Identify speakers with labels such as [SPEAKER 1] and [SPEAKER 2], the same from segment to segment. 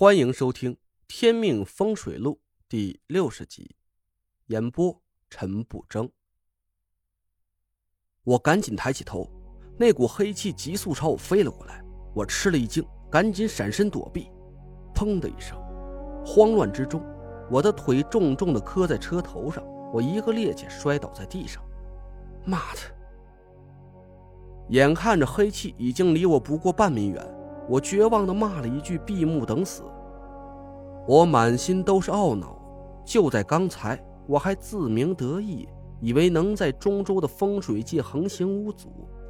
[SPEAKER 1] 欢迎收听《天命风水录》第六十集，演播陈不争。我赶紧抬起头，那股黑气急速朝我飞了过来，我吃了一惊，赶紧闪身躲避。砰的一声，慌乱之中，我的腿重重的磕在车头上，我一个趔趄摔倒在地上。妈的！眼看着黑气已经离我不过半米远。我绝望的骂了一句：“闭目等死。”我满心都是懊恼。就在刚才，我还自鸣得意，以为能在中州的风水界横行无阻，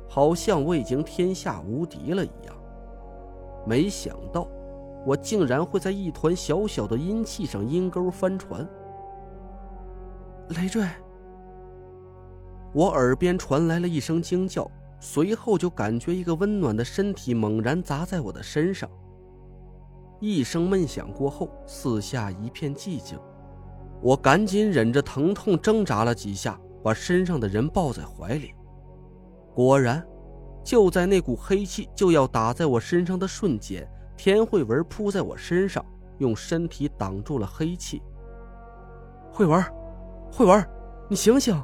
[SPEAKER 1] 好像我已经天下无敌了一样。没想到，我竟然会在一团小小的阴气上阴沟翻船。累赘！我耳边传来了一声惊叫。随后就感觉一个温暖的身体猛然砸在我的身上。一声闷响过后，四下一片寂静。我赶紧忍着疼痛挣扎了几下，把身上的人抱在怀里。果然，就在那股黑气就要打在我身上的瞬间，田慧文扑在我身上，用身体挡住了黑气。慧文，慧文，你醒醒！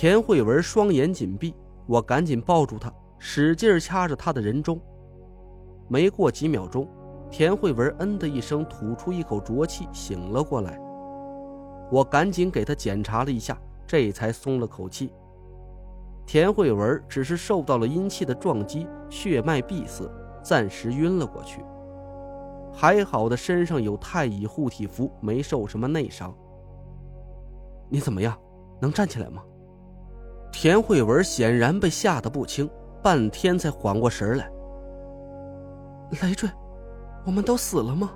[SPEAKER 1] 田慧文双眼紧闭，我赶紧抱住她，使劲掐着她的人中。没过几秒钟，田慧文“嗯”的一声吐出一口浊气，醒了过来。我赶紧给她检查了一下，这才松了口气。田慧文只是受到了阴气的撞击，血脉闭塞，暂时晕了过去。还好的身上有太乙护体符，没受什么内伤。你怎么样？能站起来吗？田慧文显然被吓得不轻，半天才缓过神来。累赘，我们都死了吗？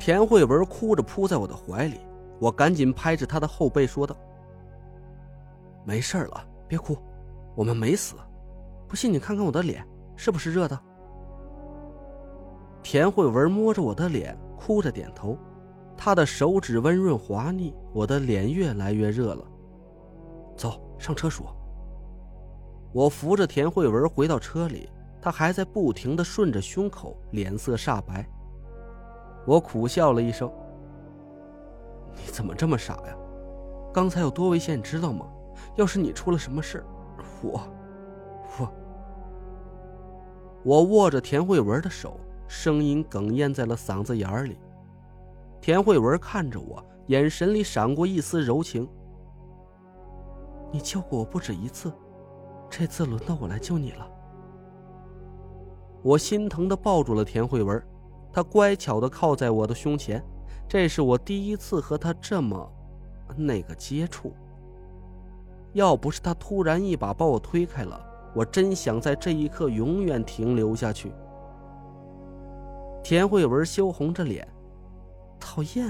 [SPEAKER 1] 田慧文哭着扑在我的怀里，我赶紧拍着她的后背说道：“没事了，别哭，我们没死。不信你看看我的脸，是不是热的？”田慧文摸着我的脸，哭着点头，她的手指温润滑腻，我的脸越来越热了。走上车说。我扶着田慧文回到车里，她还在不停的顺着胸口，脸色煞白。我苦笑了一声：“你怎么这么傻呀？刚才有多危险，你知道吗？要是你出了什么事，我……我……”我握着田慧文的手，声音哽咽在了嗓子眼里。田慧文看着我，眼神里闪过一丝柔情。你救过我不止一次，这次轮到我来救你了。我心疼的抱住了田慧文，她乖巧的靠在我的胸前，这是我第一次和她这么那个接触。要不是她突然一把把我推开了，我真想在这一刻永远停留下去。田慧文羞红着脸，讨厌。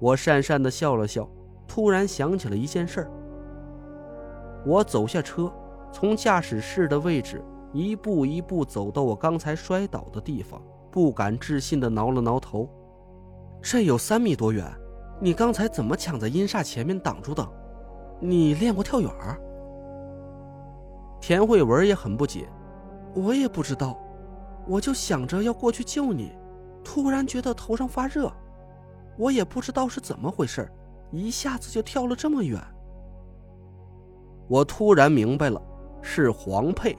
[SPEAKER 1] 我讪讪的笑了笑，突然想起了一件事。我走下车，从驾驶室的位置一步一步走到我刚才摔倒的地方，不敢置信的挠了挠头。这有三米多远，你刚才怎么抢在阴煞前面挡住的？你练过跳远？田慧文也很不解，我也不知道，我就想着要过去救你，突然觉得头上发热，我也不知道是怎么回事，一下子就跳了这么远。我突然明白了，是黄佩。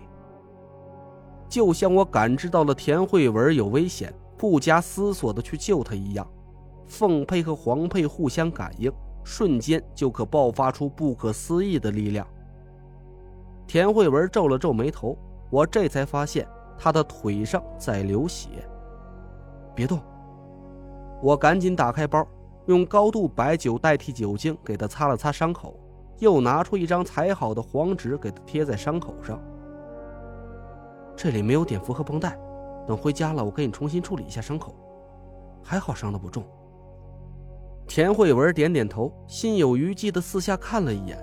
[SPEAKER 1] 就像我感知到了田慧文有危险，不加思索的去救她一样，凤佩和黄佩互相感应，瞬间就可爆发出不可思议的力量。田慧文皱了皱眉头，我这才发现她的腿上在流血。别动！我赶紧打开包，用高度白酒代替酒精给她擦了擦伤口。又拿出一张裁好的黄纸，给他贴在伤口上。这里没有碘伏和绷带，等回家了，我给你重新处理一下伤口。还好伤的不重。田慧文点点头，心有余悸的四下看了一眼。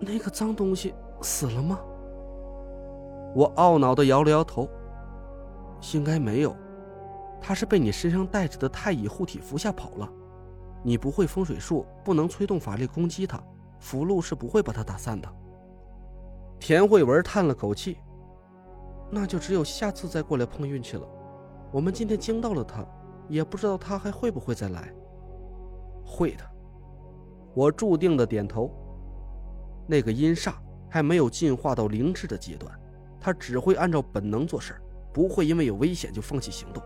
[SPEAKER 1] 那个脏东西死了吗？我懊恼的摇了摇头。应该没有，他是被你身上带着的太乙护体符吓跑了。你不会风水术，不能催动法力攻击他。符箓是不会把他打散的。田慧文叹了口气：“那就只有下次再过来碰运气了。我们今天惊到了他，也不知道他还会不会再来。
[SPEAKER 2] 会的，我注定的点头。那个阴煞还没有进化到灵智的阶段，他只会按照本能做事，不会因为有危险就放弃行动。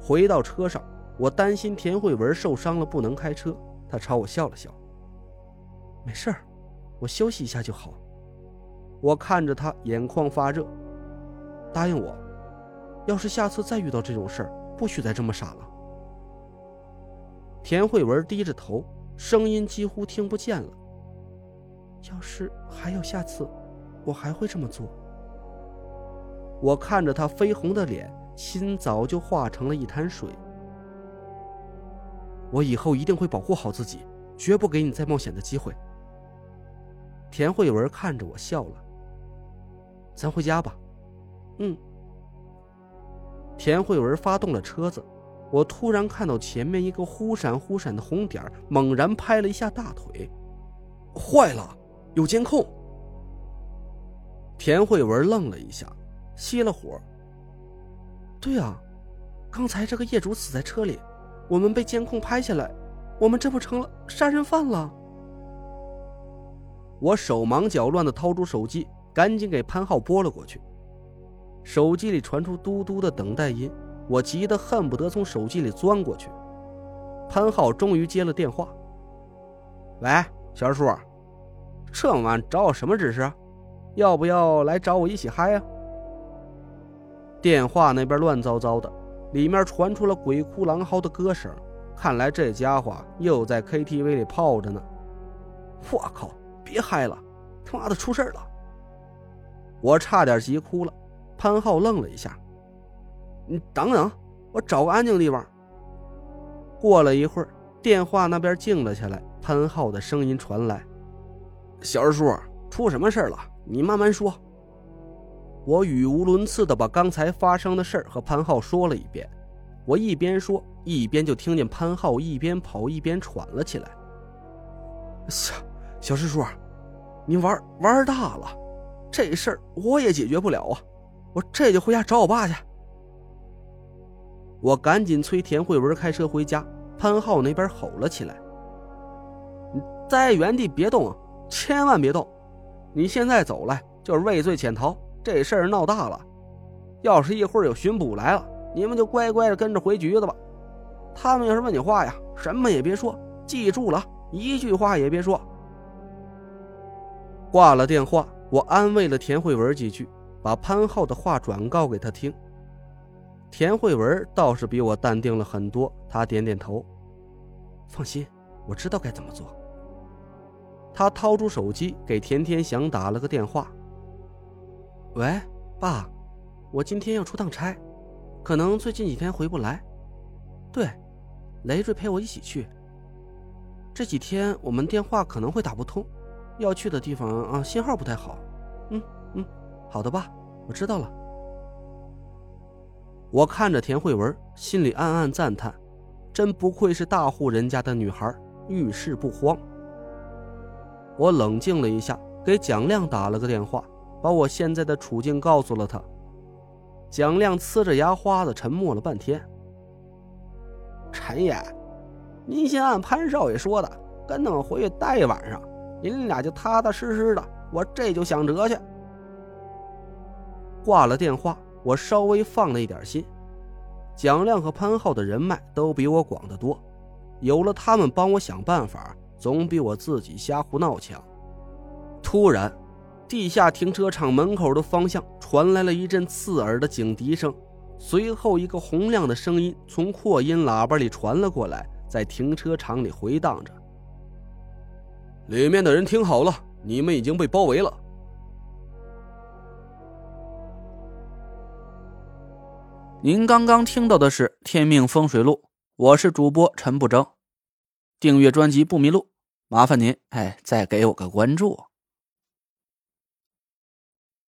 [SPEAKER 2] 回到车上，我担心田慧文受伤了不能开车，他朝我笑了笑：“
[SPEAKER 1] 没事儿，我休息一下就好。”
[SPEAKER 2] 我看着他眼眶发热，
[SPEAKER 1] 答应我，要是下次再遇到这种事儿，不许再这么傻了。
[SPEAKER 2] 田慧文低着头，声音几乎听不见了。
[SPEAKER 1] 要是还有下次，我还会这么做。
[SPEAKER 2] 我看着他绯红的脸，心早就化成了一滩水。
[SPEAKER 1] 我以后一定会保护好自己，绝不给你再冒险的机会。
[SPEAKER 2] 田慧文看着我笑了。
[SPEAKER 1] 咱回家吧。
[SPEAKER 2] 嗯。田慧文发动了车子。我突然看到前面一个忽闪忽闪的红点，猛然拍了一下大腿。
[SPEAKER 1] 坏了，有监控！
[SPEAKER 2] 田慧文愣了一下，熄了火。
[SPEAKER 1] 对啊，刚才这个业主死在车里，我们被监控拍下来，我们这不成了杀人犯了？
[SPEAKER 2] 我手忙脚乱的掏出手机，赶紧给潘浩拨了过去。手机里传出嘟嘟的等待音。我急得恨不得从手机里钻过去。潘浩终于接了电话：“喂，小叔，这么晚找我什么指示？要不要来找我一起嗨啊？”电话那边乱糟糟的，里面传出了鬼哭狼嚎的歌声。看来这家伙又在 KTV 里泡着呢。
[SPEAKER 1] 我靠！别嗨了，他妈的出事了！
[SPEAKER 2] 我差点急哭了。潘浩愣了一下。
[SPEAKER 1] 你等等，我找个安静地方。
[SPEAKER 2] 过了一会儿，电话那边静了下来，潘浩的声音传来：“
[SPEAKER 1] 小二叔，出什么事了？你慢慢说。”
[SPEAKER 2] 我语无伦次的把刚才发生的事和潘浩说了一遍。我一边说，一边就听见潘浩一边跑一边喘了起来：“
[SPEAKER 1] 小小师叔，你玩玩大了，这事儿我也解决不了啊！我这就回家找我爸去。”
[SPEAKER 2] 我赶紧催田慧文开车回家。潘浩那边吼了起来：“
[SPEAKER 1] 你在原地别动，千万别动！你现在走了就是畏罪潜逃，这事儿闹大了。要是一会儿有巡捕来了，你们就乖乖的跟着回局子吧。他们要是问你话呀，什么也别说，记住了，一句话也别说。”
[SPEAKER 2] 挂了电话，我安慰了田慧文几句，把潘浩的话转告给他听。田慧文倒是比我淡定了很多，他点点头，
[SPEAKER 1] 放心，我知道该怎么做。
[SPEAKER 2] 他掏出手机给田天祥打了个电话：“
[SPEAKER 1] 喂，爸，我今天要出趟差，可能最近几天回不来。对，累赘陪我一起去。这几天我们电话可能会打不通，要去的地方啊信号不太好。嗯嗯，好的，爸，我知道了。”
[SPEAKER 2] 我看着田慧文，心里暗暗赞叹：真不愧是大户人家的女孩，遇事不慌。我冷静了一下，给蒋亮打了个电话，把我现在的处境告诉了他。蒋亮呲着牙花子，沉默了半天。
[SPEAKER 3] 陈爷，您先按潘少爷说的，跟他们回去待一晚上，您俩就踏踏实实的。我这就想辙去。
[SPEAKER 2] 挂了电话。我稍微放了一点心，蒋亮和潘浩的人脉都比我广得多，有了他们帮我想办法，总比我自己瞎胡闹强。突然，地下停车场门口的方向传来了一阵刺耳的警笛声，随后一个洪亮的声音从扩音喇叭里传了过来，在停车场里回荡着：“
[SPEAKER 4] 里面的人听好了，你们已经被包围了。”
[SPEAKER 5] 您刚刚听到的是《天命风水录》，我是主播陈不争。订阅专辑不迷路，麻烦您哎，再给我个关注。